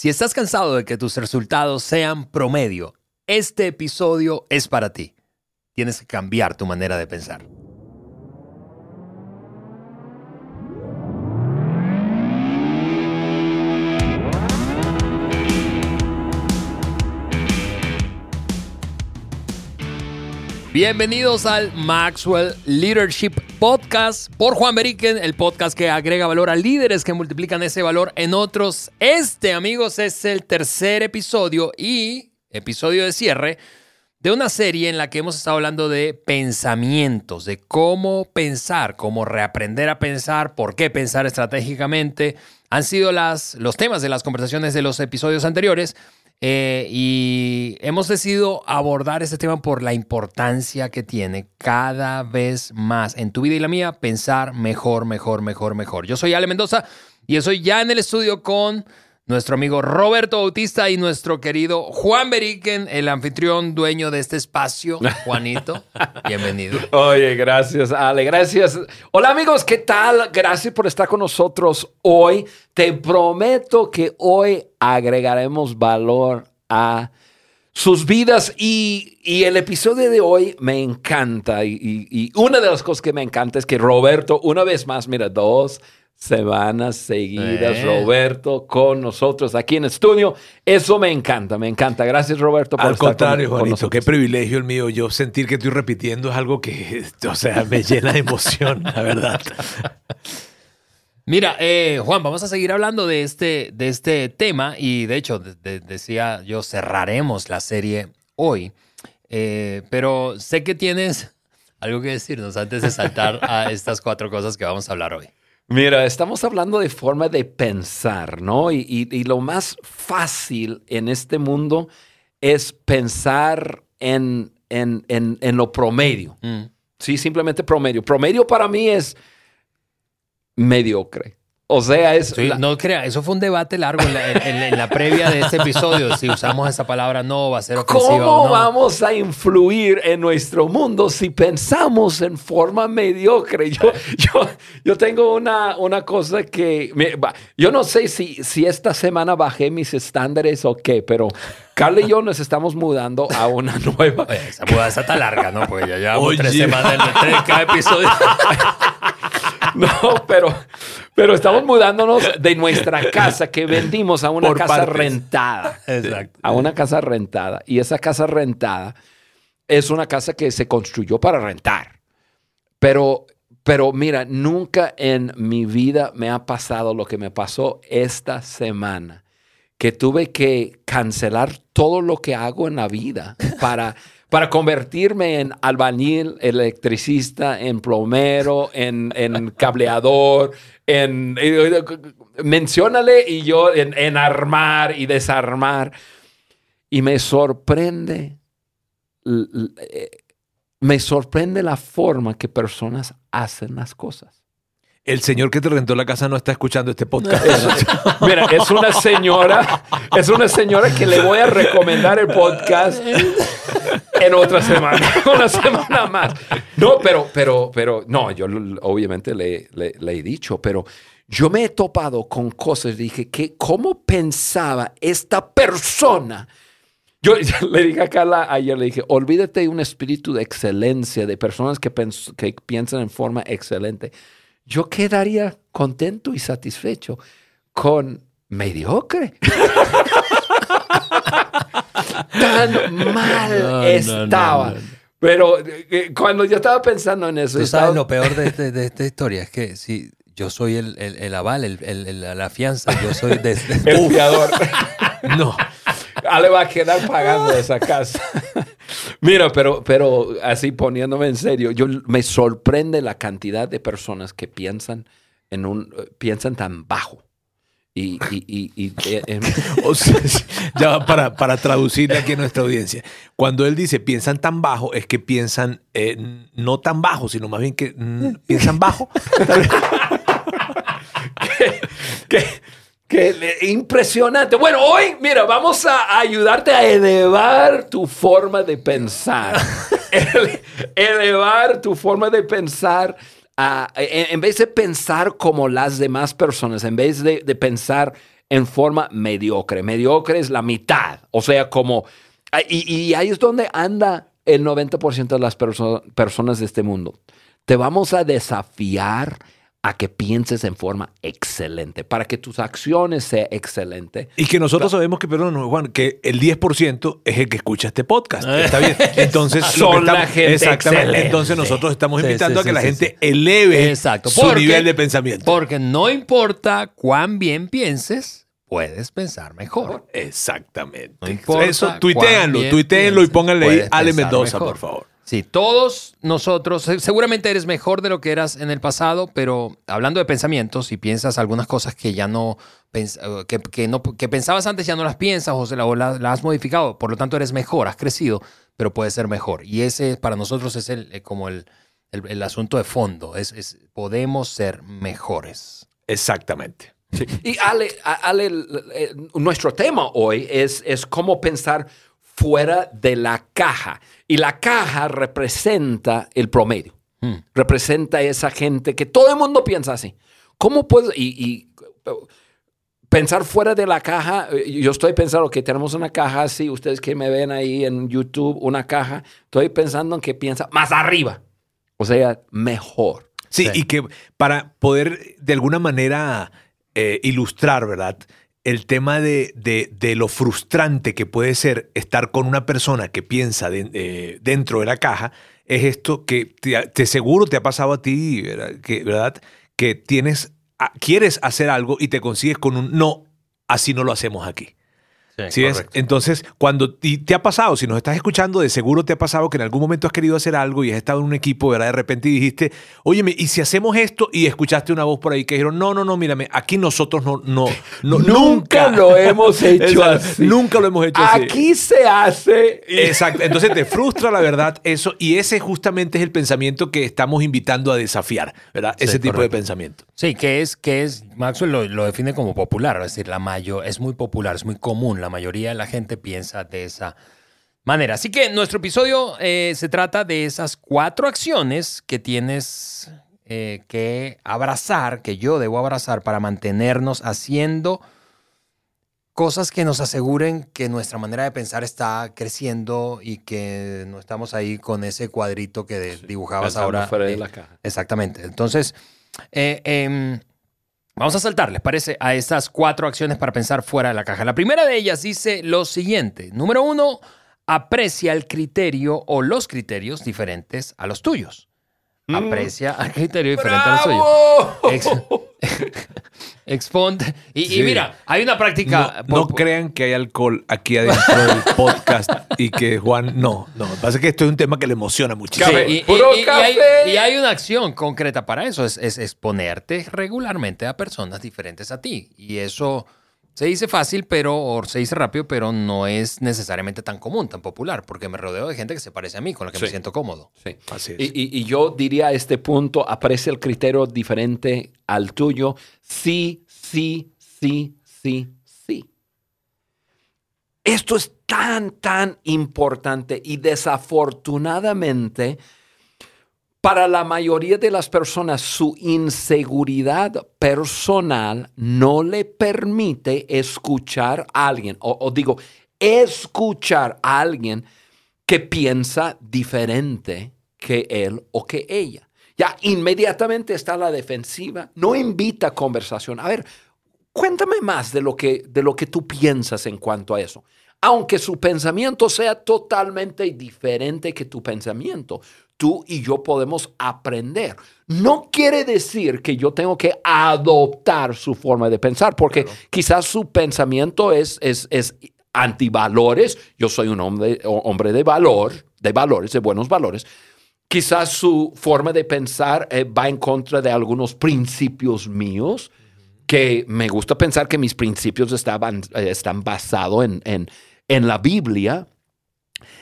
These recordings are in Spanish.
Si estás cansado de que tus resultados sean promedio, este episodio es para ti. Tienes que cambiar tu manera de pensar. Bienvenidos al Maxwell Leadership Podcast por Juan Beriken, el podcast que agrega valor a líderes que multiplican ese valor en otros. Este, amigos, es el tercer episodio y episodio de cierre de una serie en la que hemos estado hablando de pensamientos, de cómo pensar, cómo reaprender a pensar, por qué pensar estratégicamente. Han sido las, los temas de las conversaciones de los episodios anteriores. Eh, y hemos decidido abordar este tema por la importancia que tiene cada vez más en tu vida y la mía pensar mejor, mejor, mejor, mejor. Yo soy Ale Mendoza y estoy ya en el estudio con nuestro amigo Roberto Bautista y nuestro querido Juan Beriken, el anfitrión dueño de este espacio. Juanito, bienvenido. Oye, gracias, Ale, gracias. Hola amigos, ¿qué tal? Gracias por estar con nosotros hoy. Te prometo que hoy agregaremos valor a sus vidas y, el episodio de hoy me encanta y, y una de las cosas que me encanta es que Roberto, una vez más, mira, dos semanas seguidas, eh. Roberto, con nosotros aquí en estudio. Eso me encanta, me encanta. Gracias, Roberto, por Al contrario, Juanito, qué privilegio el mío. Yo sentir que estoy repitiendo es algo que, o sea, me llena de emoción, la verdad. Mira, eh, Juan, vamos a seguir hablando de este, de este tema y de hecho, decía yo, cerraremos la serie hoy, eh, pero sé que tienes algo que decirnos antes de saltar a estas cuatro cosas que vamos a hablar hoy. Mira, estamos hablando de forma de pensar, ¿no? Y, lo más fácil en este mundo es pensar en, en, lo promedio. Mm. Sí, simplemente promedio. Promedio para mí es mediocre. O sea, es. No crea, eso fue un debate largo en la, previa de este episodio. Si usamos esa palabra, no va a ser ofensiva. ¿Cómo o no? vamos a influir en nuestro mundo si pensamos en forma mediocre? Yo, yo, yo tengo una, una cosa que. yo no sé si, si esta semana bajé mis estándares o qué, pero Carla y yo nos estamos mudando a una nueva. esa mudanza está larga, ¿no? Pues ya llevamos tres semanas en cada episodio. No, pero, pero estamos mudándonos de nuestra casa que vendimos a una casa rentada. Exacto. A una casa rentada. Y esa casa rentada es una casa que se construyó para rentar. Pero, pero mira, nunca en mi vida me ha pasado lo que me pasó esta semana, que tuve que cancelar todo lo que hago en la vida para para convertirme en albañil, electricista, en plomero, en, cableador, en... menciónale y yo en, armar y desarmar. Y me sorprende, me sorprende la forma que personas hacen las cosas. El señor que te rentó la casa no está escuchando este podcast. Mira, es una señora, es una señora que le voy a recomendar el podcast en otra semana, una semana más. No, pero, pero, pero, no, yo obviamente le, le, he dicho, pero yo me he topado con cosas, dije, que cómo pensaba esta persona. Yo le dije a Carla ayer, le dije, olvídate de un espíritu de excelencia, de personas que, que piensan en forma excelente yo quedaría contento y satisfecho con mediocre. Tan mal estaba. Pero eh, cuando yo estaba pensando en eso... Tú sabes lo peor de, de, esta historia, es que si yo soy el, el, aval, el, la fianza, yo soy de, el fiador. no. Ale va a quedar pagando esa casa. Mira, pero, pero así poniéndome en serio, yo me sorprende la cantidad de personas que piensan en un piensan tan bajo. Y, y, y, eh, em, ya para, para traducirle aquí a nuestra audiencia, cuando él dice piensan tan bajo, es que piensan eh, no tan bajo, sino más bien que mm, piensan bajo. ¿Qué, Qué impresionante. Bueno, hoy, mira, vamos a ayudarte a elevar tu forma de pensar. elevar tu forma de pensar. en, vez de pensar como las demás personas, en vez de, pensar en forma mediocre. Mediocre es la mitad. O sea, como... Y, ahí es donde anda el 90% de las personas de este mundo. Te vamos a desafiar a que pienses en forma excelente, para que tus acciones sean excelentes. Y que nosotros sabemos que, perdón, Juan, que el 10% es el que escucha este podcast. Está bien. Entonces, Son la gente exactamente. Entonces nosotros estamos invitando a que la gente eleve su nivel de pensamiento. Porque no importa cuán bien pienses, puedes pensar mejor. Exactamente. Eso, tuiteenlo, tuiteenlo y pónganle ahí Ale Mendoza, por favor. Sí, todos nosotros, seguramente eres mejor de lo que eras en el pasado, pero hablando de pensamientos, y piensas algunas cosas que ya no, eh, que, no, que pensabas antes ya no las piensas o, se la, las has modificado, por lo tanto eres mejor, has crecido, pero puedes ser mejor. Y ese para nosotros es el, eh, como el, el, asunto de fondo, es, podemos ser mejores. Exactamente. Y Ale, Ale, nuestro tema hoy es, es cómo pensar fuera de la caja. Y la caja representa el promedio. Hmm. Representa esa gente que todo el mundo piensa así. ¿Cómo puedo? Y, pensar fuera de la caja, eh, yo estoy pensando que tenemos una caja así, ustedes que me ven ahí en YouTube, una caja, estoy pensando en que piensa más arriba, o sea, mejor. Sí, y que para poder de alguna manera eh, ilustrar, ¿verdad? El tema de, lo frustrante que puede ser estar con una persona que piensa eh, dentro de la caja, es esto que te, seguro te ha pasado a ti, ¿verdad? que tienes, quieres hacer algo y te consigues con un no, así no lo hacemos aquí. Sí, Entonces, cuando te ha pasado, si nos estás escuchando, de seguro te ha pasado que en algún momento has querido hacer algo y has estado en un equipo, ¿verdad? De repente dijiste, óyeme, ¿y si hacemos esto? Y escuchaste una voz por ahí que dijeron, no, no, no, mírame, aquí nosotros no, no, no nunca, lo hemos hecho así. Nunca lo hemos hecho así. Aquí se hace. Exacto. Entonces te frustra la verdad eso y ese justamente es el pensamiento que estamos invitando a desafiar, ¿verdad? ese tipo de pensamiento. Sí, que es, que es, Maxwell lo, lo define como popular, es decir, la mayor, es muy popular, es muy común, la mayoría de la gente piensa de esa manera. Así que nuestro episodio eh, se trata de esas cuatro acciones que tienes eh, que abrazar, que yo debo abrazar para mantenernos haciendo cosas que nos aseguren que nuestra manera de pensar está creciendo y que no estamos ahí con ese cuadrito que dibujabas ahora. Fuera de la caja. Exactamente. Entonces, eh, em, Vamos a saltar, ¿les parece? A estas cuatro acciones para pensar fuera de la caja. La primera de ellas dice lo siguiente. Número uno, aprecia el criterio o los criterios diferentes a los tuyos. Mm. Aprecia el criterio diferente a los tuyos. Exponte. Y, mira, hay una práctica. No, crean que hay alcohol aquí adentro del podcast y que Juan. No, no. Lo que pasa es que esto es un tema que le emociona muchísimo. y, hay, una acción concreta para eso: es, es exponerte regularmente a personas diferentes a ti. Y eso se dice fácil, pero, o se dice rápido, pero no es necesariamente tan común, tan popular, porque me rodeo de gente que se parece a mí, con la que me siento cómodo. Sí, así es. Y, yo diría a este punto, aprecia el criterio diferente al tuyo. Sí, sí, sí, sí, sí. Esto es tan, tan importante y desafortunadamente para la mayoría de las personas, su inseguridad personal no le permite escuchar a alguien, o, digo, escuchar a alguien que piensa diferente que él o que ella. Ya inmediatamente está la defensiva, no invita conversación. A ver, cuéntame más de lo que, de lo que tú piensas en cuanto a eso. Aunque su pensamiento sea totalmente diferente que tu pensamiento, tú y yo podemos aprender. No quiere decir que yo tengo que adoptar su forma de pensar, porque quizás su pensamiento es, es, es antivalores. Yo soy un hombre, hombre de valor, de valores, de buenos valores. Quizás su forma de pensar eh, va en contra de algunos principios míos, que me gusta pensar que mis principios estaban, eh, están basados en, en, en, la Biblia.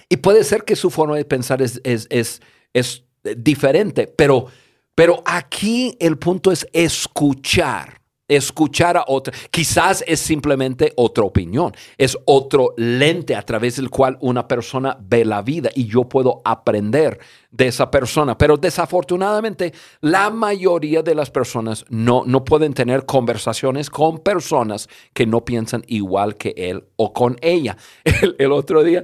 Y puede ser que su forma de pensar es, es, es es diferente, pero, pero aquí el punto es escuchar escuchar a otra. Quizás es simplemente otra opinión, es otro lente a través del cual una persona ve la vida y yo puedo aprender de esa persona. Pero desafortunadamente, la mayoría de las personas no, no pueden tener conversaciones con personas que no piensan igual que él o con ella. El, otro día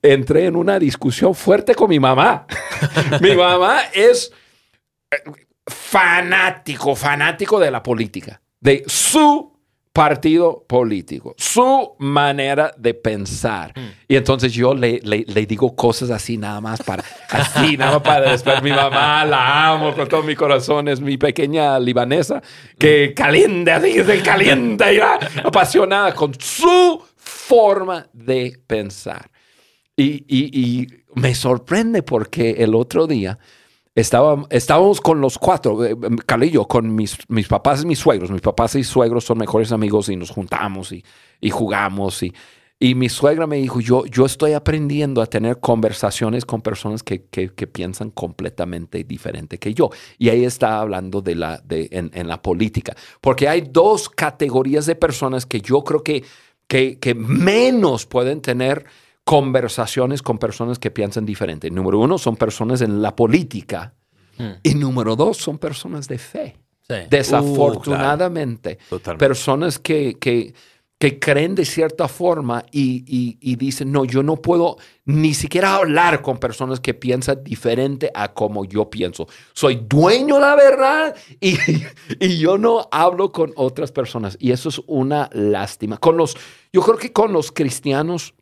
entré en una discusión fuerte con mi mamá. mi mamá es eh, fanático, fanático de la política de su partido político, su manera de pensar. Hmm. Y entonces yo le, le, digo cosas así nada más para, así nada más para después mi mamá la amo con todo mi corazón, es mi pequeña libanesa que hmm. calienta, así se calienta y va apasionada con su forma de pensar. Y, y, y me sorprende porque el otro día estábamos con los cuatro, eh, Calillo, con mis, mis papás y mis suegros. Mis papás y suegros son mejores amigos y nos juntamos y, y jugamos. Y, y, mi suegra me dijo, yo, yo estoy aprendiendo a tener conversaciones con personas que, que, piensan completamente diferente que yo. Y ahí está hablando de la, de, en, en, la política. Porque hay dos categorías de personas que yo creo que, que menos pueden tener conversaciones con personas que piensan diferente. Número uno, son personas en la política. Hmm. Y número dos, son personas de fe. Desafortunadamente, uh, personas que, que, que, creen de cierta forma y, y, dicen, no, yo no puedo ni siquiera hablar con personas que piensan diferente a como yo pienso. Soy dueño de la verdad y, y yo no hablo con otras personas. Y eso es una lástima. Con los, yo creo que con los cristianos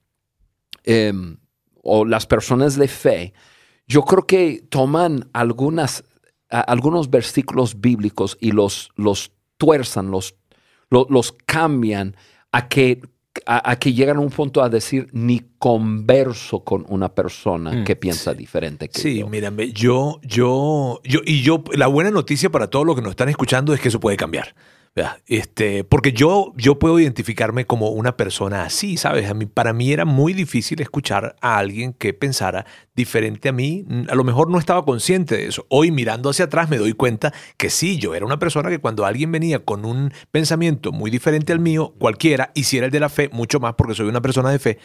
Em, o las personas de fe, yo creo que toman algunas, algunos versículos bíblicos y los, los tuerzan, los, los, cambian a que, a, que llegan a un punto a decir ni converso con una persona mm, que piensa diferente que sí, mírame, yo, yo, yo, y yo, la buena noticia para todos los que nos están escuchando es que eso puede cambiar. Este, porque yo, yo puedo identificarme como una persona así, ¿sabes? A mí, para mí era muy difícil escuchar a alguien que pensara diferente a mí. A lo mejor no estaba consciente de eso. Hoy mirando hacia atrás me doy cuenta que sí, yo era una persona que cuando alguien venía con un pensamiento muy diferente al mío, cualquiera, hiciera el de la fe, mucho más porque soy una persona de fe,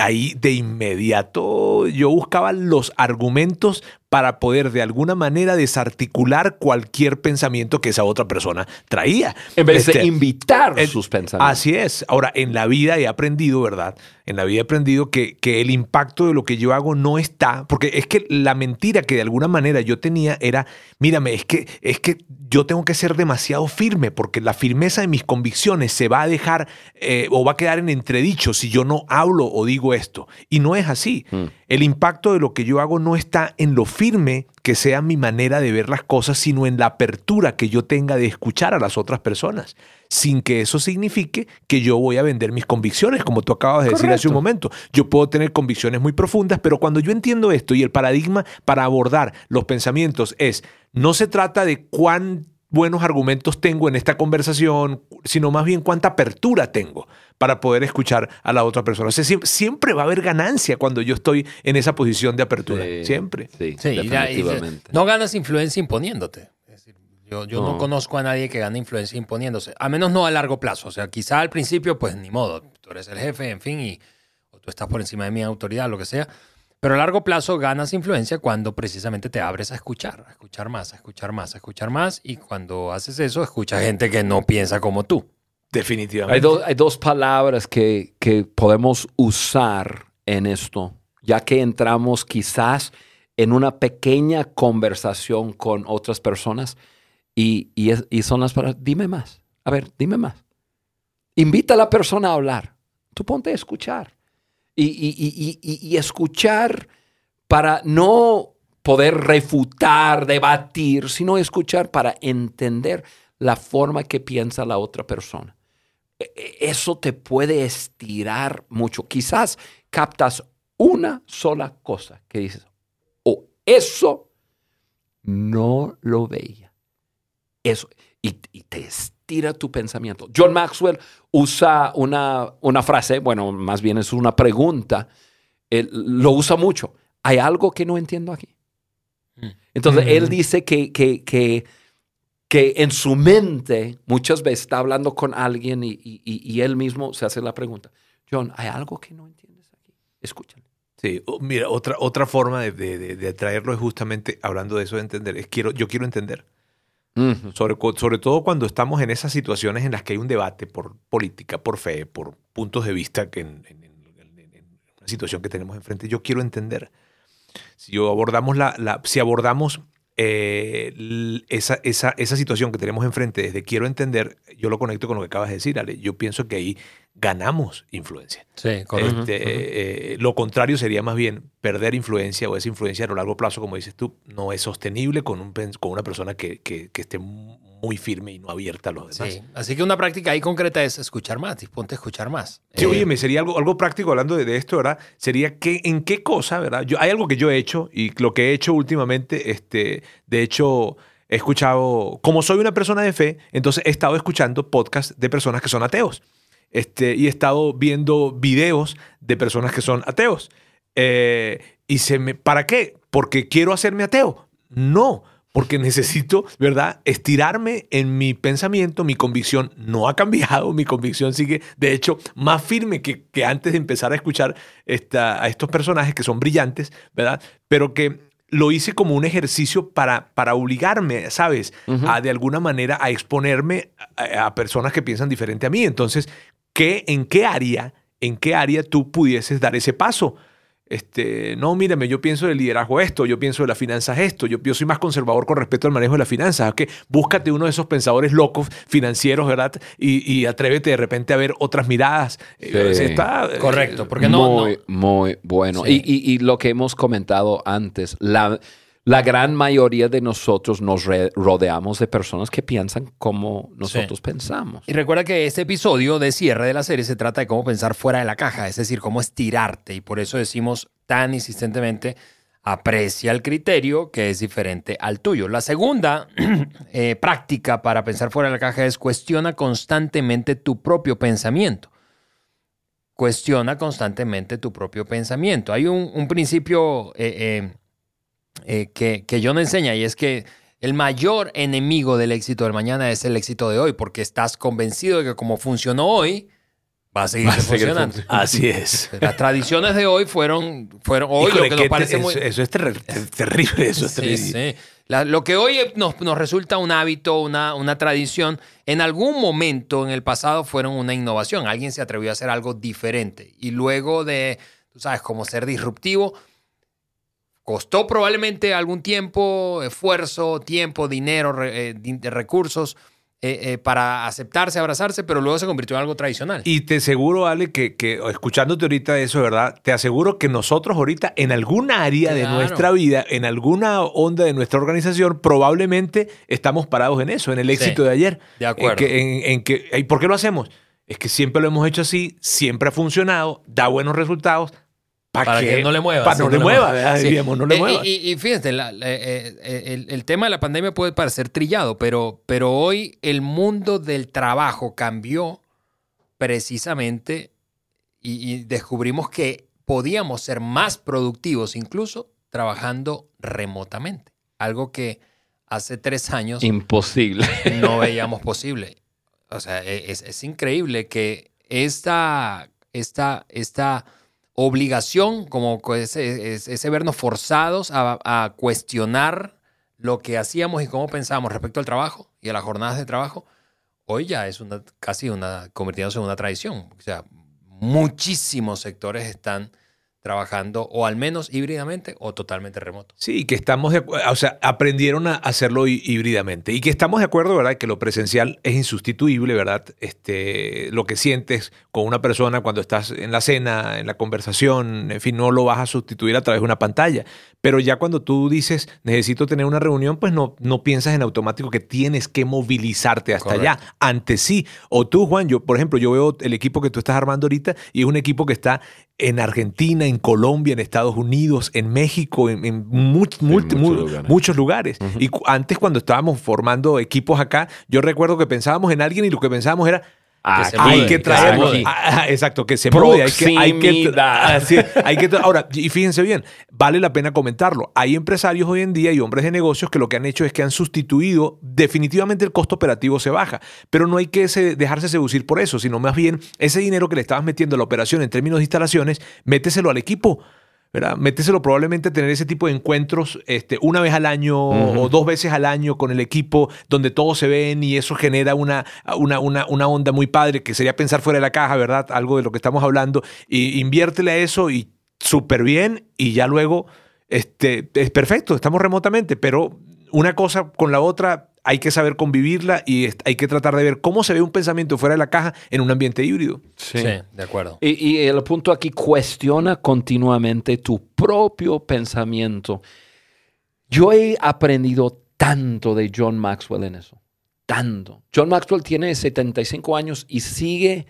ahí de inmediato yo buscaba los argumentos para poder de alguna manera desarticular cualquier pensamiento que esa otra persona traía. En vez de este, invitar sus pensamientos. Así es. Ahora, en la vida he aprendido, ¿verdad? En la vida he aprendido que, que el impacto de lo que yo hago no está, porque es que la mentira que de alguna manera yo tenía era, mírame, es que, es que yo tengo que ser demasiado firme, porque la firmeza de mis convicciones se va a dejar eh, o va a quedar en entredicho si yo no hablo o digo esto. Y no es así. Mm. El impacto de lo que yo hago no está en lo firme que sea mi manera de ver las cosas, sino en la apertura que yo tenga de escuchar a las otras personas, sin que eso signifique que yo voy a vender mis convicciones, como tú acabas de decir hace un momento. Yo puedo tener convicciones muy profundas, pero cuando yo entiendo esto y el paradigma para abordar los pensamientos es, no se trata de cuán buenos argumentos tengo en esta conversación, sino más bien cuánta apertura tengo para poder escuchar a la otra persona. O sea, siempre, va a haber ganancia cuando yo estoy en esa posición de apertura. siempre. Sí, definitivamente. no ganas influencia imponiéndote. yo, no. conozco a nadie que gane influencia imponiéndose, a menos no a largo plazo. O sea, quizá al principio, pues ni modo, tú eres el jefe, en fin, y o tú estás por encima de mi autoridad, lo que sea. Pero a largo plazo ganas influencia cuando precisamente te abres a escuchar, a escuchar más, a escuchar más, a escuchar más. Y cuando haces eso, escucha gente que no piensa como tú. Definitivamente. Hay, dos palabras que, podemos usar en esto, ya que entramos quizás en una pequeña conversación con otras personas y, y son las palabras, dime más, a ver, dime más. Invita a la persona a hablar, tú ponte a escuchar y, escuchar para no poder refutar, debatir, sino escuchar para entender la forma que piensa la otra persona. E, e, eso te puede estirar mucho. Quizás captas una sola cosa que dices, o oh, eso no lo veía. Eso, y, y te tira tu pensamiento. John Maxwell usa una, una frase, bueno, más bien es una pregunta, lo usa mucho. ¿Hay algo que no entiendo aquí? Mm. Entonces, él mm. dice que, que, que en su mente muchas veces está hablando con alguien y, él mismo se hace la pregunta, John, ¿hay algo que no entiendes aquí? Escúchale. Sí, mira, otra, otra forma de, de, traerlo es justamente hablando de eso de entender, es quiero, yo quiero entender. Sobre, todo cuando estamos en esas situaciones en las que hay un debate por política, por fe, por puntos de vista que en, en, una situación que tenemos enfrente, yo quiero entender. Si yo abordamos la, la si abordamos eh, esa, esa, esa, situación que tenemos enfrente desde quiero entender, yo lo conecto con lo que acabas de decir, Ale. Yo pienso que ahí ganamos influencia. Sí, correcto. Este, eh, lo contrario sería más bien perder influencia o esa influencia a lo largo plazo, como dices tú, no es sostenible con, un, con una persona que, que, que esté muy firme y no abierta a los demás. Sí. Así que una práctica ahí concreta es escuchar más, disponte a escuchar más. Sí, oye, me sería algo, algo práctico hablando de, esto, ¿verdad? Sería que en qué cosa, ¿verdad? Yo, hay algo que yo he hecho y lo que he hecho últimamente, este, de hecho, he escuchado, como soy una persona de fe, entonces he estado escuchando podcasts de personas que son ateos. Este, y he estado viendo videos de personas que son ateos. Eh, y se me, ¿para qué? Porque quiero hacerme ateo. No, porque necesito, ¿verdad?, estirarme en mi pensamiento, mi convicción no ha cambiado, mi convicción sigue, de hecho, más firme que, que antes de empezar a escuchar esta, a estos personajes que son brillantes, ¿verdad? Pero que lo hice como un ejercicio para, para obligarme, ¿sabes? A de alguna manera a exponerme a, a, personas que piensan diferente a mí. Entonces, ¿qué, ¿en qué área, en qué área tú pudieses dar ese paso? Este, no, mírame, yo pienso del liderazgo esto, yo pienso de las finanzas esto, yo, yo soy más conservador con respecto al manejo de las finanzas. que Búscate uno de esos pensadores locos financieros, ¿verdad? Y, atrévete de repente a ver otras miradas. Eh, está, eh, Correcto, porque no. Muy, muy bueno. Y, y lo que hemos comentado antes, la la gran mayoría de nosotros nos rodeamos de personas que piensan como nosotros pensamos. Y recuerda que este episodio de cierre de la serie se trata de cómo pensar fuera de la caja, es decir, cómo estirarte. Y por eso decimos tan insistentemente, aprecia el criterio que es diferente al tuyo. La segunda eh, práctica para pensar fuera de la caja es cuestiona constantemente tu propio pensamiento. Cuestiona constantemente tu propio pensamiento. Hay un, principio... Eh, eh, eh, que, que John enseña y es que el mayor enemigo del éxito del mañana es el éxito de hoy, porque estás convencido de que como funcionó hoy, va a seguir funcionando. Así es. Las tradiciones de hoy fueron, fueron hoy lo que nos parece muy... Eso es terrible, eso sí, Sí. lo que hoy nos, nos, resulta un hábito, una, una tradición, en algún momento en el pasado fueron una innovación. Alguien se atrevió a hacer algo diferente. Y luego de, tú sabes, como ser disruptivo, Costó probablemente algún tiempo, esfuerzo, tiempo, dinero, eh, recursos eh, eh, para aceptarse, abrazarse, pero luego se convirtió en algo tradicional. Y te aseguro, Ale, que, que escuchándote ahorita eso, ¿verdad? Te aseguro que nosotros ahorita en alguna área de nuestra vida, en alguna onda de nuestra organización, probablemente estamos parados en eso, en el éxito de ayer. De acuerdo. En que, ¿Y por qué lo hacemos? Es que siempre lo hemos hecho así, siempre ha funcionado, da buenos resultados, para, que, no le mueva. Para no, le mueva, no le mueva. Y, fíjense, el, tema de la pandemia puede parecer trillado, pero, pero hoy el mundo del trabajo cambió precisamente y, descubrimos que podíamos ser más productivos incluso trabajando remotamente. Algo que hace tres años... Imposible. No veíamos posible. O sea, e, es, es increíble que esta, esta, esta obligación, como ese, vernos forzados a, cuestionar lo que hacíamos y cómo pensábamos respecto al trabajo y a las jornadas de trabajo, hoy ya es una, casi una, convirtiéndose en una tradición. O sea, muchísimos sectores están trabajando o al menos híbridamente o totalmente remoto. Sí, que estamos de o sea, aprendieron a hacerlo híbridamente y que estamos de acuerdo, ¿verdad? Que lo presencial es insustituible, ¿verdad? Este, lo que sientes con una persona cuando estás en la cena, en la conversación, en fin, no lo vas a sustituir a través de una pantalla. Pero ya cuando tú dices, necesito tener una reunión, pues no, no piensas en automático que tienes que movilizarte hasta allá. Antes sí. O tú, Juan, yo, por ejemplo, yo veo el equipo que tú estás armando ahorita y es un equipo que está en Argentina, en Colombia, en Estados Unidos, en México, en, muchos, lugares. Y antes cuando estábamos formando equipos acá, yo recuerdo que pensábamos en alguien y lo que pensábamos era, hay que traerlo. Ah, exacto, que se mude. Hay que, hay que, hay que, ahora, y fíjense bien, vale la pena comentarlo. Hay empresarios hoy en día y hombres de negocios que lo que han hecho es que han sustituido, definitivamente el costo operativo se baja, pero no hay que dejarse seducir por eso, sino más bien ese dinero que le estabas metiendo a la operación en términos de instalaciones, méteselo al equipo. ¿Verdad? Méteselo probablemente tener ese tipo de encuentros este, una vez al año o dos veces al año con el equipo donde todos se ven y eso genera una, una, una, una, onda muy padre que sería pensar fuera de la caja, ¿verdad? Algo de lo que estamos hablando. Y inviértele a eso y súper bien y ya luego este, es perfecto, estamos remotamente, pero una cosa con la otra hay que saber convivirla y hay que tratar de ver cómo se ve un pensamiento fuera de la caja en un ambiente híbrido. Sí, de acuerdo. Y, el punto aquí, cuestiona continuamente tu propio pensamiento. Yo he aprendido tanto de John Maxwell en eso, tanto. John Maxwell tiene 75 años y sigue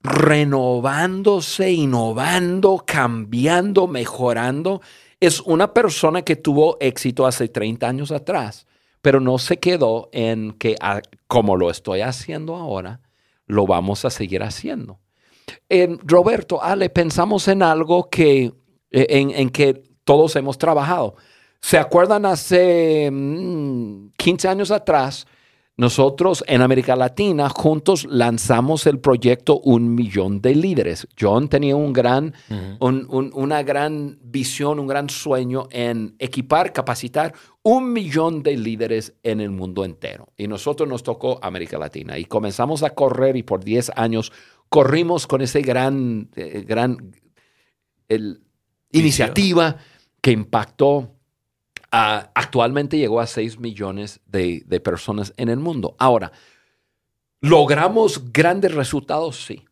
renovándose, innovando, cambiando, mejorando. Es una persona que tuvo éxito hace 30 años atrás pero no se quedó en que ah, como lo estoy haciendo ahora, lo vamos a seguir haciendo. Roberto, Ale, pensamos en algo que, e, en, que todos hemos trabajado. ¿Se acuerdan hace 15 mm, años atrás? Nosotros en América Latina juntos lanzamos el proyecto Un Millón de Líderes. John tenía un gran, una gran visión, un gran sueño en equipar, capacitar un millón de líderes en el mundo entero. Y nosotros nos tocó América Latina y comenzamos a correr y por 10 años corrimos con esa gran, eh, gran iniciativa que impactó actualmente llegó a 6 millones de, personas en el mundo. Ahora, ¿logramos grandes resultados? Sí.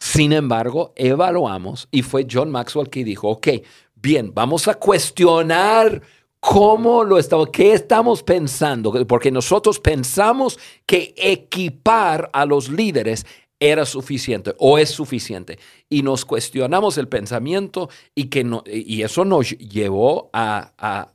Sin embargo, evaluamos y fue John Maxwell que dijo, ok, bien, vamos a cuestionar cómo lo estamos, qué estamos pensando, porque nosotros pensamos que equipar a los líderes era suficiente o es suficiente. Y nos cuestionamos el pensamiento y, que no, y eso nos llevó a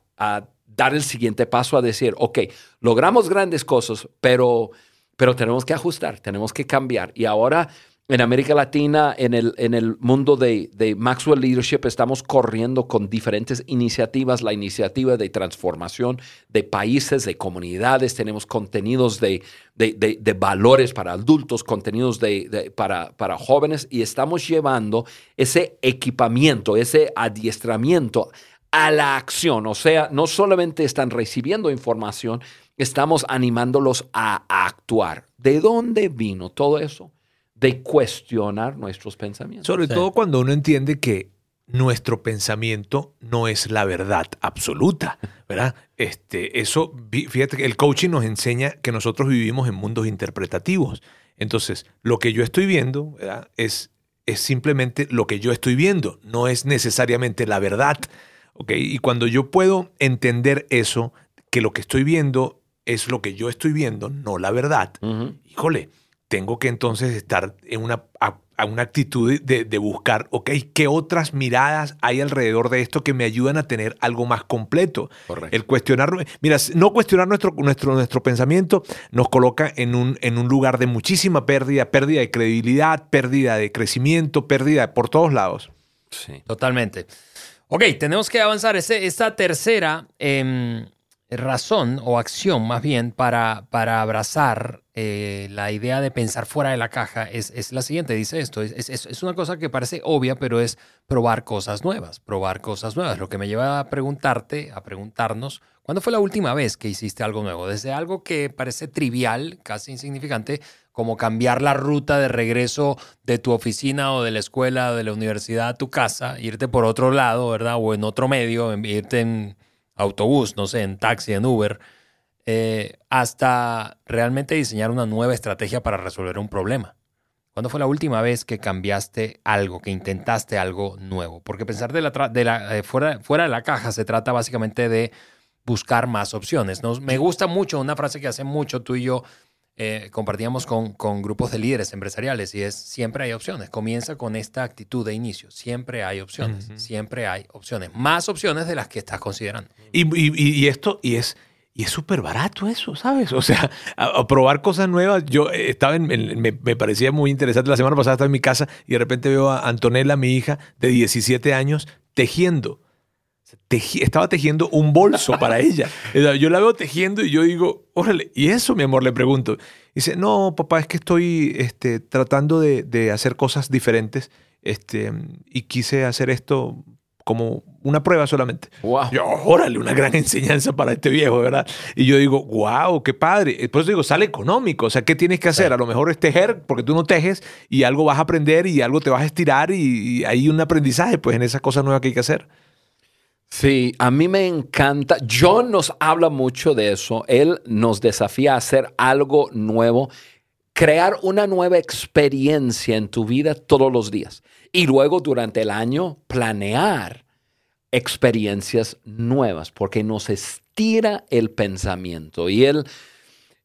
dar el siguiente paso a decir, ok, logramos grandes cosas, pero, pero tenemos que ajustar, tenemos que cambiar. Y ahora en América Latina, en el, en el mundo de, de, Maxwell Leadership, estamos corriendo con diferentes iniciativas, la iniciativa de transformación de países, de comunidades, tenemos contenidos de, de, de valores para adultos, contenidos para, para jóvenes y estamos llevando ese equipamiento, ese adiestramiento a la acción. O sea, no solamente están recibiendo información, estamos animándolos a, actuar. ¿De dónde vino todo eso? De cuestionar nuestros pensamientos. Sobre todo cuando uno entiende que nuestro pensamiento no es la verdad absoluta, ¿verdad? Este, eso, fíjate que el coaching nos enseña que nosotros vivimos en mundos interpretativos. Entonces, lo que yo estoy viendo es, es simplemente lo que yo estoy viendo, no es necesariamente la verdad. Y cuando yo puedo entender eso, que lo que estoy viendo es lo que yo estoy viendo, no la verdad, híjole, tengo que entonces estar en una, una actitud de, buscar, ok, ¿qué otras miradas hay alrededor de esto que me ayudan a tener algo más completo? El cuestionar, mira, no cuestionar nuestro, nuestro, nuestro pensamiento nos coloca en un, en un lugar de muchísima pérdida, pérdida de credibilidad, pérdida de crecimiento, pérdida por todos lados. Sí. Totalmente. Ok, tenemos que avanzar. esta tercera em, razón o acción más bien para, para abrazar eh, la idea de pensar fuera de la caja es, la siguiente, dice esto, es, es, una cosa que parece obvia, pero es probar cosas nuevas, probar cosas nuevas, lo que me lleva a preguntarte, a preguntarnos, ¿cuándo fue la última vez que hiciste algo nuevo? Desde algo que parece trivial, casi insignificante, como cambiar la ruta de regreso de tu oficina o de la escuela o de la universidad a tu casa, irte por otro lado, ¿verdad? O en otro medio, irte en autobús, no sé, en taxi, en Uber, eh, hasta realmente diseñar una nueva estrategia para resolver un problema. ¿Cuándo fue la última vez que cambiaste algo, que intentaste algo nuevo? Porque pensar de la, de la eh, fuera, fuera de la caja se trata básicamente de buscar más opciones. Me gusta mucho una frase que hace mucho tú y yo eh, compartíamos con, con, grupos de líderes empresariales y es siempre hay opciones. Comienza con esta actitud de inicio. Siempre hay opciones. Siempre hay opciones. Más opciones de las que estás considerando. Y, y, esto, y es, Y es súper barato eso, ¿sabes? O sea, a, probar cosas nuevas. Yo eh, estaba en, me, me, parecía muy interesante. La semana pasada estaba en mi casa y de repente veo a Antonella, mi hija de 17 años, tejiendo. Estaba tejiendo un bolso para ella. Yo la veo tejiendo y yo digo, órale, ¿y eso, mi amor? Le pregunto. dice, no, papá, es que estoy este, tratando de, de hacer cosas diferentes este, y quise hacer esto como una prueba solamente. Wow. Yo, órale, una gran enseñanza para este viejo, ¿verdad? Y yo digo, wow, qué padre. Por eso digo, sale económico. O sea, ¿qué tienes que hacer? A lo mejor es tejer, porque tú no tejes y algo vas a aprender y algo te vas a estirar y, hay un aprendizaje, pues, en esas cosas nuevas que hay que hacer. Sí, a mí me encanta. John nos habla mucho de eso. Él nos desafía a hacer algo nuevo, crear una nueva experiencia en tu vida todos los días y luego durante el año planear experiencias nuevas, porque nos estira el pensamiento. Y él,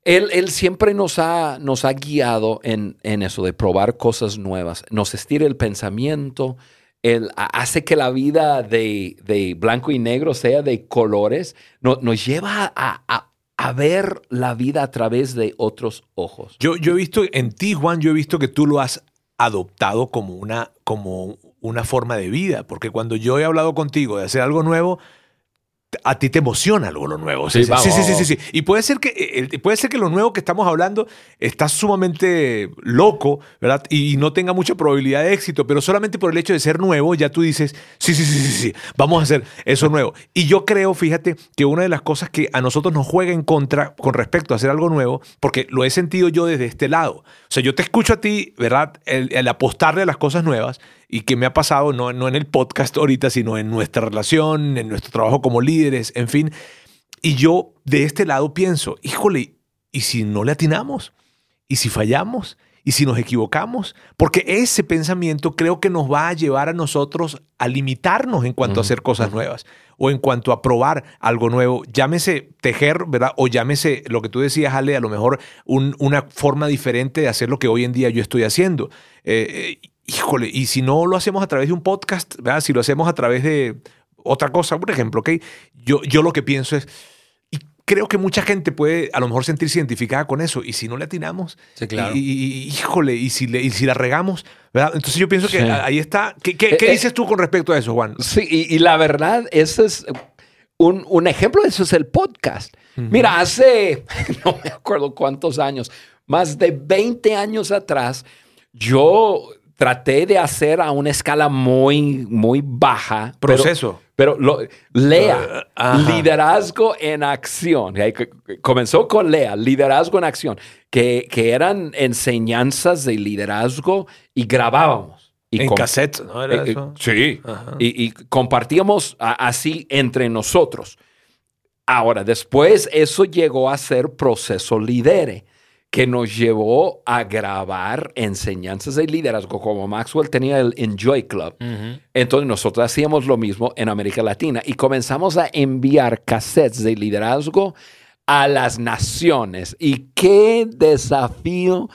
él, él siempre nos ha, nos ha guiado en, eso, de probar cosas nuevas. Nos estira el pensamiento, hace que la vida de, blanco y negro sea de colores, nos lleva a, ver la vida a través de otros ojos. Yo, yo he visto en ti, Juan, yo he visto que tú lo has adoptado como una, como una forma de vida, porque cuando yo he hablado contigo de hacer algo nuevo, a ti te emociona algo lo nuevo. Sí, sí, sí, sí, sí, Y puede ser, que, eh, puede ser que lo nuevo que estamos hablando está sumamente loco, ¿verdad? Y no tenga mucha probabilidad de éxito, pero solamente por el hecho de ser nuevo, ya tú dices, sí, sí, sí, sí, sí, vamos a hacer eso nuevo. Y yo creo, fíjate, que una de las cosas que a nosotros nos juega en contra con respecto a hacer algo nuevo, porque lo he sentido yo desde este lado. O sea, yo te escucho a ti, ¿verdad? El, el apostarle a las cosas nuevas y que me ha pasado no, no en el podcast ahorita, sino en nuestra relación, en nuestro trabajo como líderes, en fin. Y yo de este lado pienso, híjole, ¿y si no le atinamos? ¿Y si fallamos? ¿Y si nos equivocamos? Porque ese pensamiento creo que nos va a llevar a nosotros a limitarnos en cuanto a hacer cosas nuevas o en cuanto a probar algo nuevo. Llámese tejer, ¿verdad? O llámese lo que tú decías, Ale, a lo mejor una forma diferente de hacer lo que hoy en día yo estoy haciendo. Eh, eh híjole, y si no lo hacemos a través de un podcast, ¿verdad? si lo hacemos a través de otra cosa, por ejemplo, ¿ok? Yo, yo lo que pienso es, y creo que mucha gente puede a lo mejor sentirse identificada con eso, y si no le atinamos, sí, claro. y, híjole, y si, le, y si la regamos, ¿verdad? Entonces yo pienso que ahí está. ¿Qué, qué, qué eh, eh, dices tú con respecto a eso, Juan? Sí, y, la verdad, ese es un, un, ejemplo de eso es el podcast. Mira, hace, no me acuerdo cuántos años, más de 20 años atrás, yo traté de hacer a una escala muy, muy baja. Proceso. Pero, lo, Lea, liderazgo en acción. Comenzó con Lea, liderazgo en acción, que, que eran enseñanzas de liderazgo y grabábamos. Y en cassette, ¿no? ¿Era eh, eh, eso? sí. Y, y, compartíamos así entre nosotros. Ahora, después eso llegó a ser proceso lidere que nos llevó a grabar enseñanzas de liderazgo, como Maxwell tenía el Enjoy Club. Entonces nosotros hacíamos lo mismo en América Latina y comenzamos a enviar cassettes de liderazgo a las naciones. Y qué desafío.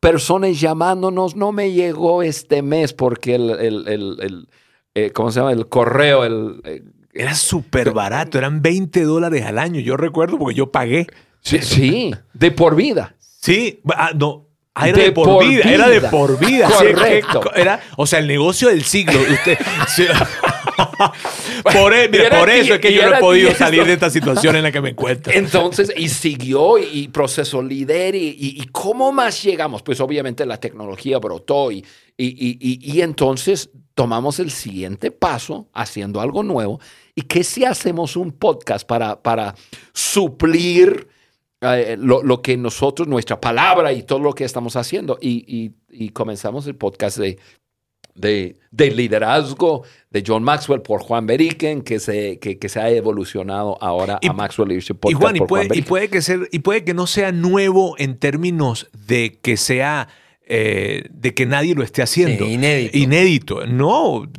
Personas llamándonos, no me llegó este mes porque el, el, eh, ¿cómo se llama? El correo, el... Eh, era súper barato, eran 20 dólares al año, yo recuerdo porque yo pagué. Sí, sí, de por vida. Sí, ah, no. Ah, era de, por, vida, era de por vida. Correcto. era, o sea, el negocio del siglo. Usted, por, e, por eso es que yo no he podido salir de esta situación en la que me encuentro. Entonces, y siguió y proceso líder y, y, cómo más llegamos. Pues obviamente la tecnología brotó y, y, entonces tomamos el siguiente paso haciendo algo nuevo. ¿Y qué si hacemos un podcast para, para suplir eh, lo, que nosotros, nuestra palabra y todo lo que estamos haciendo. Y, comenzamos el podcast de, de, liderazgo de John Maxwell por Juan Beriken, que se, que, se ha evolucionado ahora a Maxwell Leadership Podcast. Y, Juan, y, puede, y, puede, que ser, y puede que no sea nuevo en términos de que sea... Eh, de que nadie lo esté haciendo. inédito. Inédito. No,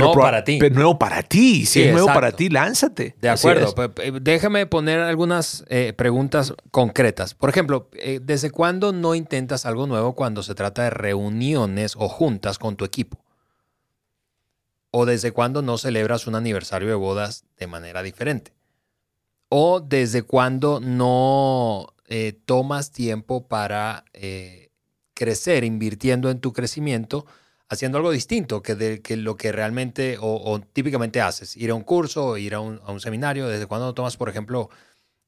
pero para ti. Pero nuevo para ti. Si es nuevo para ti, lánzate. De acuerdo. Déjame poner algunas eh, preguntas concretas. Por ejemplo, eh, ¿desde cuándo no intentas algo nuevo cuando se trata de reuniones o juntas con tu equipo? ¿O desde cuándo no celebras un aniversario de bodas de manera diferente? ¿O desde cuándo no eh, tomas tiempo para crecer, invirtiendo en tu crecimiento, haciendo algo distinto que, de, que lo que realmente o, típicamente haces? Ir a un curso, ir a un, seminario. ¿Desde cuándo no tomas, por ejemplo,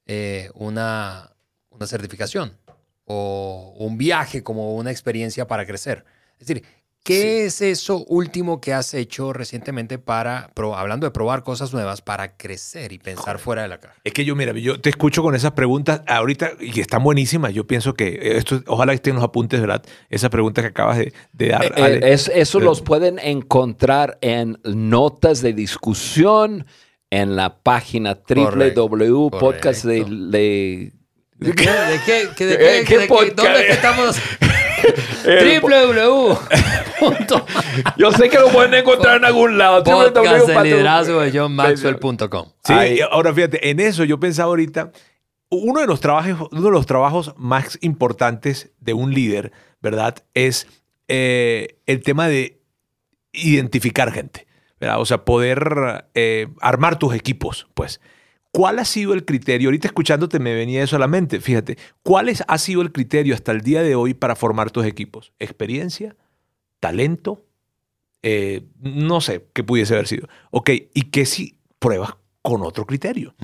eh, una, una certificación o un viaje como una experiencia para crecer? Es decir, ¿Qué es eso último que has hecho recientemente para, hablando de probar cosas nuevas, para crecer y pensar fuera de la caja? Es que yo, mira, yo te escucho con esas preguntas ahorita y están buenísimas. Yo pienso que esto, ojalá estén los apuntes, ¿verdad? Esa pregunta que acabas de, dar. Eh, eh, es, eso los pueden encontrar en notas de discusión en la página www.podcast de, de, ¿De qué? ¿De qué? ¿De qué? ¿Qué, ¿Dónde estamos? Www. Yo sé que lo pueden encontrar en algún lado. Podcast de liderazgo de johnmaxwell.com. Sí, ahora fíjate, en eso yo pensaba ahorita, uno de los trabajos, uno de los trabajos más importantes de un líder, ¿verdad? Es eh, el tema de identificar gente, ¿verdad? O sea, poder eh, armar tus equipos, pues. ¿Cuál ha sido el criterio? Ahorita escuchándote me venía eso a la mente. Fíjate, ¿cuál ha sido el criterio hasta el día de hoy para formar tus equipos? ¿Experiencia? ¿Talento? Eh, no sé qué pudiese haber sido. Ok, ¿y qué si pruebas con otro criterio?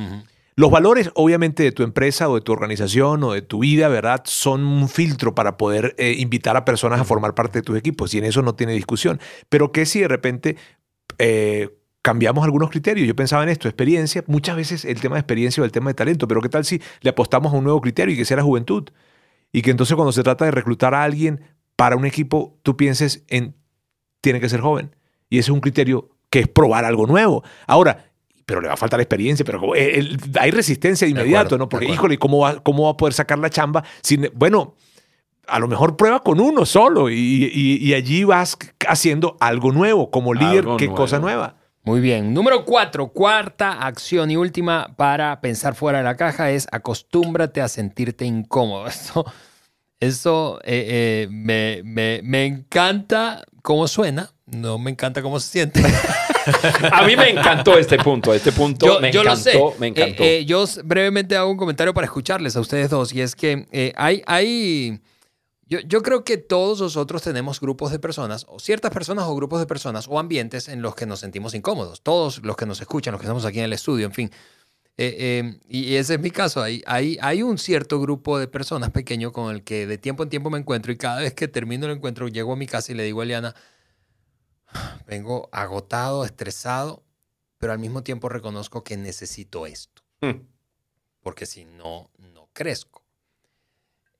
Los valores, obviamente, de tu empresa o de tu organización o de tu vida, ¿verdad? Son un filtro para poder eh, invitar a personas a formar parte de tus equipos y en eso no tiene discusión. Pero ¿qué si de repente... Eh, cambiamos algunos criterios. Yo pensaba en esto, experiencia, muchas veces el tema de experiencia o el tema de talento, pero ¿qué tal si le apostamos a un nuevo criterio y que sea la juventud? Y que entonces cuando se trata de reclutar a alguien para un equipo, tú pienses en, tiene que ser joven. Y ese es un criterio que es probar algo nuevo. Ahora, pero le va a faltar experiencia, pero eh, hay resistencia de inmediato, ¿no? Porque, híjole, ¿cómo va, ¿cómo va a poder sacar la chamba? Sin, bueno, a lo mejor prueba con uno solo y, allí vas haciendo algo nuevo, como líder, qué cosa nueva. Muy bien. Número cuatro, cuarta acción y última para pensar fuera de la caja es acostúmbrate a sentirte incómodo. Eso, eso eh, eh, me, encanta cómo suena, no me encanta cómo se siente. a mí me encantó este punto, este punto me encantó, me encantó. Eh, yo brevemente hago un comentario para escucharles a ustedes dos y es que hay... hay yo, creo que todos nosotros tenemos grupos de personas, o ciertas personas o grupos de personas, o ambientes en los que nos sentimos incómodos. Todos los que nos escuchan, los que estamos aquí en el estudio, en fin. Eh, eh, y ese es mi caso. Hay, hay, hay un cierto grupo de personas pequeño con el que de tiempo en tiempo me encuentro y cada vez que termino el encuentro llego a mi casa y le digo a Eliana, vengo agotado, estresado, pero al mismo tiempo reconozco que necesito esto. Hmm. Porque si no, no crezco.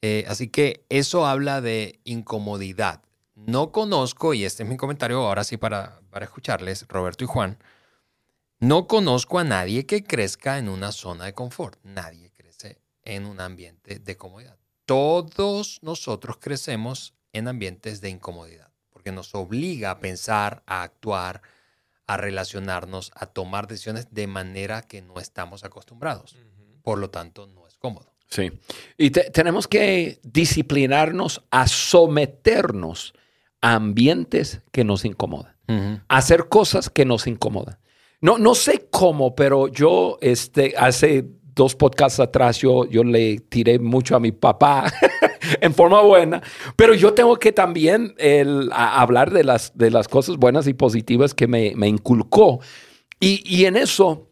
Eh, así que eso habla de incomodidad. No conozco, y este es mi comentario ahora sí para, para escucharles, Roberto y Juan, no conozco a nadie que crezca en una zona de confort. Nadie crece en un ambiente de comodidad. Todos nosotros crecemos en ambientes de incomodidad, porque nos obliga a pensar, a actuar, a relacionarnos, a tomar decisiones de manera que no estamos acostumbrados. Por lo tanto, no es cómodo. Sí. Y tenemos que disciplinarnos a someternos a ambientes que nos incomodan, a hacer cosas que nos incomodan. No, no sé cómo, pero yo este, hace dos podcasts atrás yo, yo le tiré mucho a mi papá en forma buena, pero yo tengo que también el, hablar de las, de las cosas buenas y positivas que me, me inculcó. Y, y en eso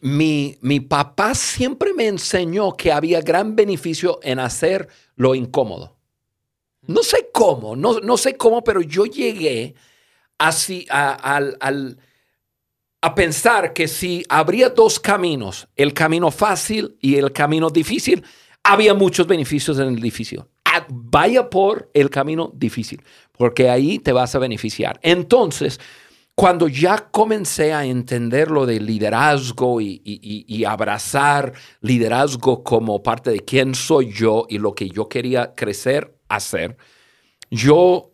mi, mi papá siempre me enseñó que había gran beneficio en hacer lo incómodo. No sé cómo, no, no sé cómo, pero yo llegué así a, a, pensar que si habría dos caminos, el camino fácil y el camino difícil, había muchos beneficios en el difícil. Ah, vaya por el camino difícil, porque ahí te vas a beneficiar. Entonces, cuando ya comencé a entender lo de liderazgo y, abrazar liderazgo como parte de quién soy yo y lo que yo quería crecer, hacer, yo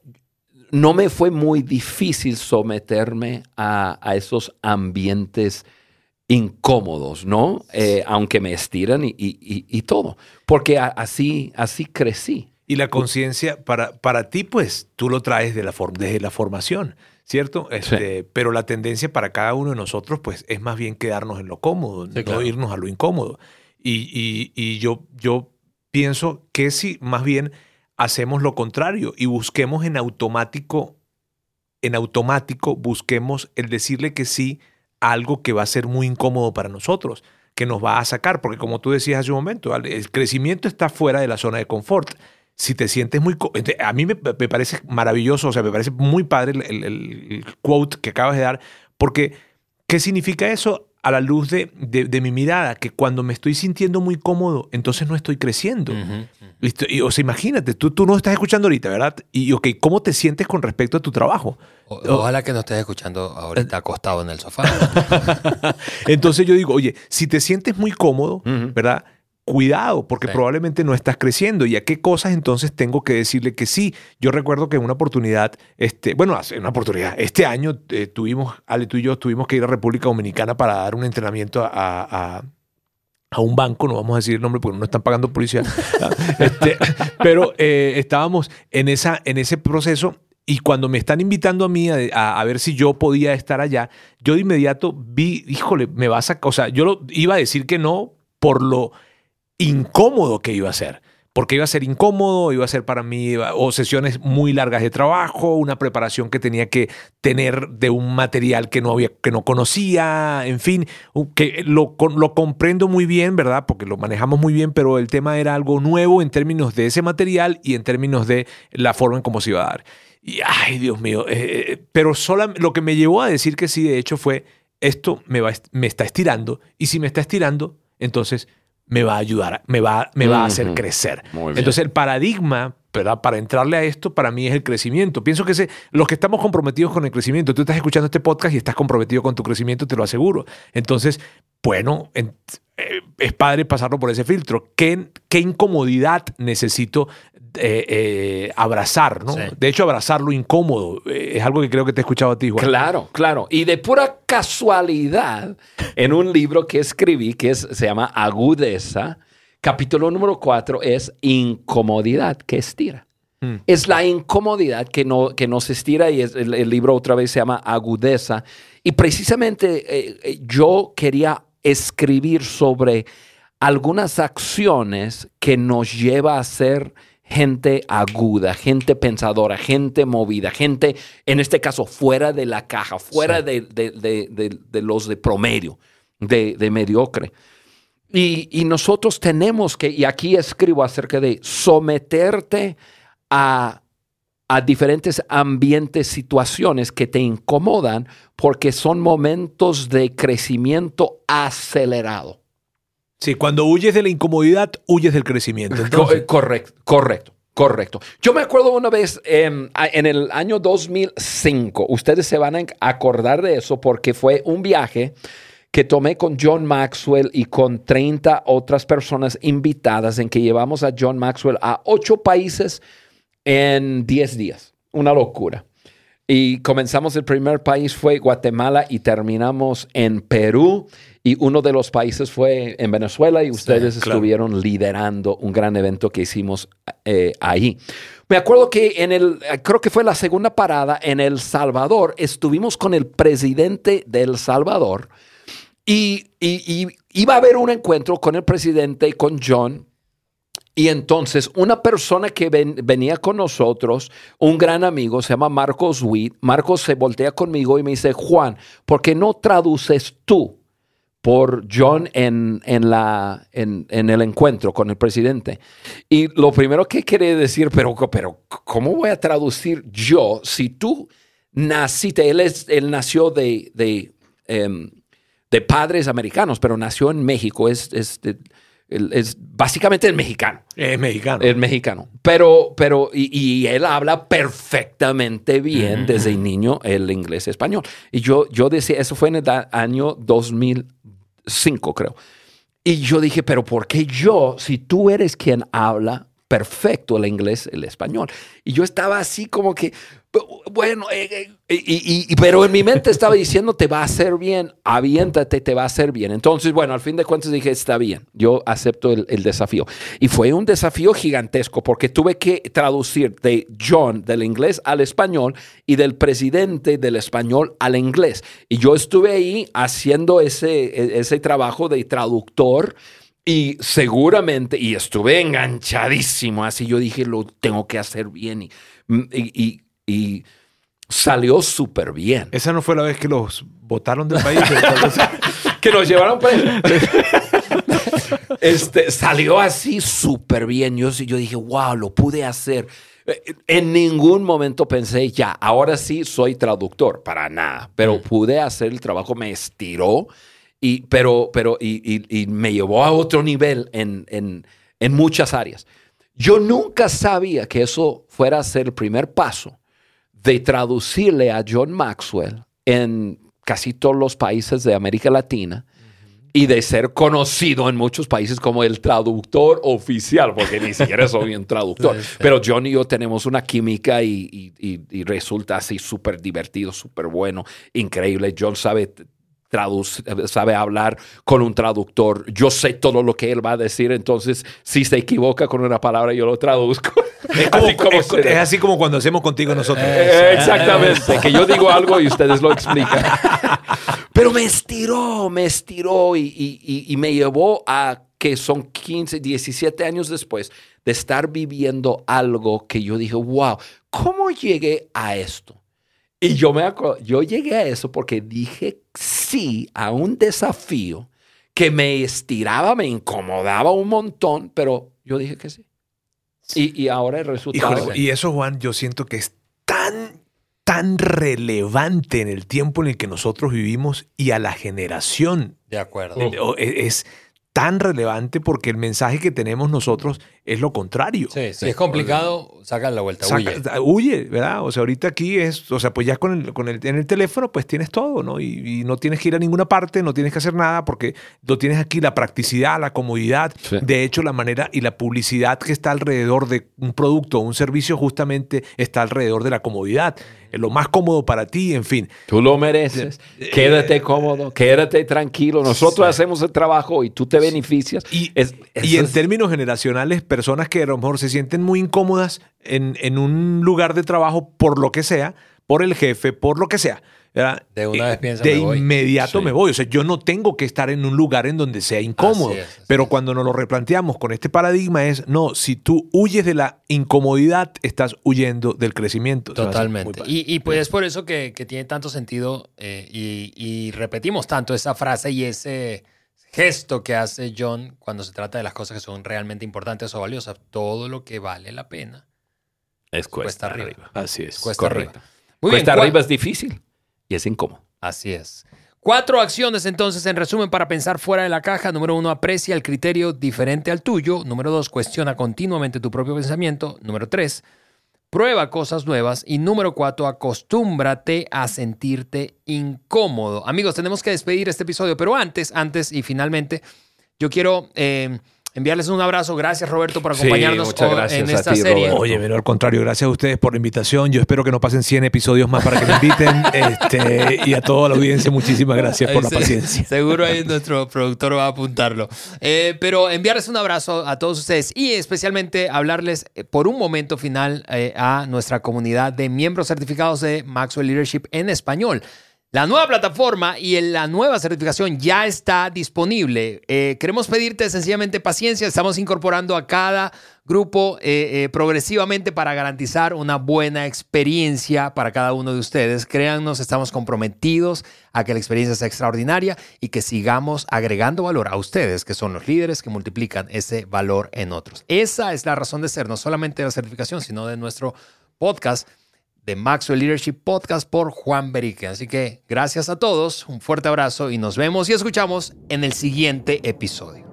no me fue muy difícil someterme a, esos ambientes incómodos, ¿no? Eh, aunque me estiran y, todo, porque así, así crecí. Y la conciencia, para, para ti, pues tú lo traes de la desde la formación, ¿cierto? Este, Pero la tendencia para cada uno de nosotros, pues es más bien quedarnos en lo cómodo, no irnos a lo incómodo. Y, y, yo, yo pienso que si más bien hacemos lo contrario y busquemos en automático, en automático busquemos el decirle que sí a algo que va a ser muy incómodo para nosotros que nos va a sacar, porque como tú decías hace un momento, el crecimiento está fuera de la zona de confort si te sientes muy... A mí me, parece maravilloso, o sea, me parece muy padre el, quote que acabas de dar, porque ¿qué significa eso? A la luz de, de, mi mirada, que cuando me estoy sintiendo muy cómodo, entonces no estoy creciendo. Y, o sea, imagínate, tú, tú no estás escuchando ahorita, ¿verdad? Y, ok, ¿cómo te sientes con respecto a tu trabajo? ojalá que no estés escuchando ahorita acostado en el sofá. entonces yo digo, oye, si te sientes muy cómodo, ¿verdad? Cuidado, porque probablemente no estás creciendo. ¿Y a qué cosas entonces tengo que decirle que sí? Yo recuerdo que en una oportunidad, este, bueno, hace una oportunidad, este año eh, tuvimos, Ale, tú y yo tuvimos que ir a República Dominicana para dar un entrenamiento a, un banco, no vamos a decir el nombre porque no están pagando policía, este, pero eh, estábamos en, esa, en ese proceso y cuando me están invitando a mí a, a, ver si yo podía estar allá, yo de inmediato vi, híjole, me vas a, o sea, yo lo, iba a decir que no por lo incómodo que iba a ser. Porque iba a ser incómodo, iba a ser para mí o sesiones muy largas de trabajo, una preparación que tenía que tener de un material que no, había, que no conocía, en fin, que lo, lo comprendo muy bien, ¿verdad? Porque lo manejamos muy bien, pero el tema era algo nuevo en términos de ese material y en términos de la forma en cómo se iba a dar. Y, ay, Dios mío, eh, eh, pero solo, lo que me llevó a decir que sí, de hecho, fue, esto me, va, me está estirando, y si me está estirando, entonces me va a ayudar, me va, me va a hacer crecer. Entonces el paradigma ¿verdad? para entrarle a esto para mí es el crecimiento. Pienso que ese, los que estamos comprometidos con el crecimiento, tú estás escuchando este podcast y estás comprometido con tu crecimiento, te lo aseguro. Entonces, bueno, eh, es padre pasarlo por ese filtro. ¿Qué, qué incomodidad necesito eh, eh, abrazar, ¿no? De hecho, abrazar lo incómodo es algo que creo que te he escuchado a ti, Juan. Claro, claro. Y de pura casualidad, en un libro que escribí que se llama Agudeza, capítulo número 4 es incomodidad que estira. Hmm. Es la incomodidad que, no, que nos estira y el, el, libro otra vez se llama Agudeza. Y precisamente yo quería escribir sobre algunas acciones que nos lleva a ser gente aguda, gente pensadora, gente movida, gente, en este caso, fuera de la caja, fuera de, los de promedio, de, mediocre. Y, nosotros tenemos que, y aquí escribo acerca de someterte a, a diferentes ambientes, situaciones que te incomodan porque son momentos de crecimiento acelerado. Sí, cuando huyes de la incomodidad, huyes del crecimiento. Correcto, correcto. Correcto. Yo me acuerdo una vez em, en el año 2005, ustedes se van a acordar de eso porque fue un viaje que tomé con John Maxwell y con 30 otras personas invitadas en que llevamos a John Maxwell a ocho países en 10 días. Una locura. Y comenzamos el primer país fue Guatemala y terminamos en Perú y uno de los países fue en Venezuela y ustedes estuvieron liderando un gran evento que hicimos eh, ahí. Me acuerdo que en el, creo que fue la segunda parada en El Salvador, estuvimos con el presidente de El Salvador y, y iba a haber un encuentro con el presidente y con John. Y entonces una persona que venía con nosotros, un gran amigo, se llama Marcos Witt, Marcos se voltea conmigo y me dice, Juan, ¿por qué no traduces tú por John en, en, la, en, el encuentro con el presidente? Y lo primero que quiere decir, pero, pero ¿cómo voy a traducir yo si tú naciste? Él, es, él nació de, de, em, de padres americanos, pero nació en México, es, es es básicamente el mexicano. Es mexicano. Es mexicano. Pero, pero, y, él habla perfectamente bien desde niño el inglés y español. Y yo, yo decía, eso fue en el año 2005, creo. Y yo dije, pero ¿por qué yo, si tú eres quien habla perfecto el inglés, el español. Y yo estaba así como que, bueno, eh, eh, y, pero en mi mente estaba diciendo, te va a hacer bien, aviéntate, te va a hacer bien. Entonces, bueno, al fin de cuentas dije, está bien, yo acepto el, el desafío. Y fue un desafío gigantesco porque tuve que traducir de John del inglés al español y del presidente del español al inglés. Y yo estuve ahí haciendo ese, e, ese trabajo de traductor y seguramente, y estuve enganchadísimo, así yo dije, lo tengo que hacer bien. Y, y, y, salió súper bien. Esa no fue la vez que los votaron del país. que nos llevaron este, salió así súper bien. Yo, yo dije, wow, lo pude hacer. En ningún momento pensé, ya, ahora sí soy traductor, para nada, pero mm. pude hacer el trabajo, me estiró y, pero, pero, y, me llevó a otro nivel en, en, en, muchas áreas. Yo nunca sabía que eso fuera a ser el primer paso de traducirle a John Maxwell en casi todos los países de América Latina y de ser conocido en muchos países como el traductor oficial, porque ni siquiera soy un traductor. Pero John y yo tenemos una química y, y, y resulta así súper divertido, súper bueno, increíble. John sabe sabe hablar con un traductor. Yo sé todo lo que él va a decir, entonces si se equivoca con una palabra, yo lo traduzco. Es, así como, cuando hacemos contigo nosotros. Eh, exactamente, que yo digo algo y ustedes lo explican. Pero me estiró, me estiró y, me llevó a que son 15, 17 años después de estar viviendo algo que yo dije, wow, ¿cómo llegué a esto? Y yo me yo llegué a eso porque dije sí a un desafío que me estiraba, me incomodaba un montón, pero yo dije que sí. Y, ahora el resultado. y eso, Juan, yo siento que es tan, tan relevante en el tiempo en el que nosotros vivimos y a la generación. De acuerdo. Es, tan relevante porque el mensaje que tenemos nosotros es lo contrario. Sí, si es complicado, saca la vuelta, huye. Huye, ¿verdad? O sea, ahorita aquí es, o sea, pues ya con el, con el, en el teléfono pues tienes todo, ¿no? Y, no tienes que ir a ninguna parte, no tienes que hacer nada porque lo tienes aquí, la practicidad, la comodidad. De hecho, la manera y la publicidad que está alrededor de un producto o un servicio justamente está alrededor de la comodidad lo más cómodo para ti, en fin. Tú lo mereces. Eh, quédate cómodo, quédate tranquilo. Nosotros hacemos el trabajo y tú te beneficias. Y, y en términos generacionales, personas que a lo mejor se sienten muy incómodas en, en un lugar de trabajo por lo que sea, por el jefe, por lo que sea. De una vez piensa, De inmediato me voy. O sea, yo no tengo que estar en un lugar en donde sea incómodo. pero cuando nos lo replanteamos con este paradigma es, no, si tú huyes de la incomodidad, estás huyendo del crecimiento. Totalmente. Y, pues es por eso que, tiene tanto sentido eh, y, repetimos tanto esa frase y ese gesto que hace John cuando se trata de las cosas que son realmente importantes o valiosas. Todo lo que vale la pena es cuesta, arriba. Así es. Cuesta arriba. cuesta arriba es difícil y es incómodo. Así es. Cuatro acciones entonces, en resumen, para pensar fuera de la caja. Número uno, aprecia el criterio diferente al tuyo. Número dos, cuestiona continuamente tu propio pensamiento. Número tres, prueba cosas nuevas. Y número cuatro, acostúmbrate a sentirte incómodo. Amigos, tenemos que despedir este episodio, pero antes, antes y finalmente, yo quiero... Eh, enviarles un abrazo. Gracias, Roberto, por acompañarnos en esta serie. Oye, pero al contrario, gracias a ustedes por la invitación. Yo espero que no pasen 100 episodios más para que me inviten. este, y a toda la audiencia, muchísimas gracias por la paciencia. Seguro ahí nuestro productor va a apuntarlo. Eh, pero enviarles un abrazo a todos ustedes y especialmente hablarles eh, por un momento final eh, a nuestra comunidad de miembros certificados de Maxwell Leadership en español. La nueva plataforma y la nueva certificación ya está disponible. Eh, queremos pedirte sencillamente paciencia. Estamos incorporando a cada grupo eh, eh, progresivamente para garantizar una buena experiencia para cada uno de ustedes. Créannos, estamos comprometidos a que la experiencia sea extraordinaria y que sigamos agregando valor a ustedes, que son los líderes que multiplican ese valor en otros. Esa es la razón de ser, no solamente de la certificación, sino de nuestro podcast de Maxwell Leadership Podcast por Juan Berique. Así que gracias a todos, un fuerte abrazo y nos vemos y escuchamos en el siguiente episodio.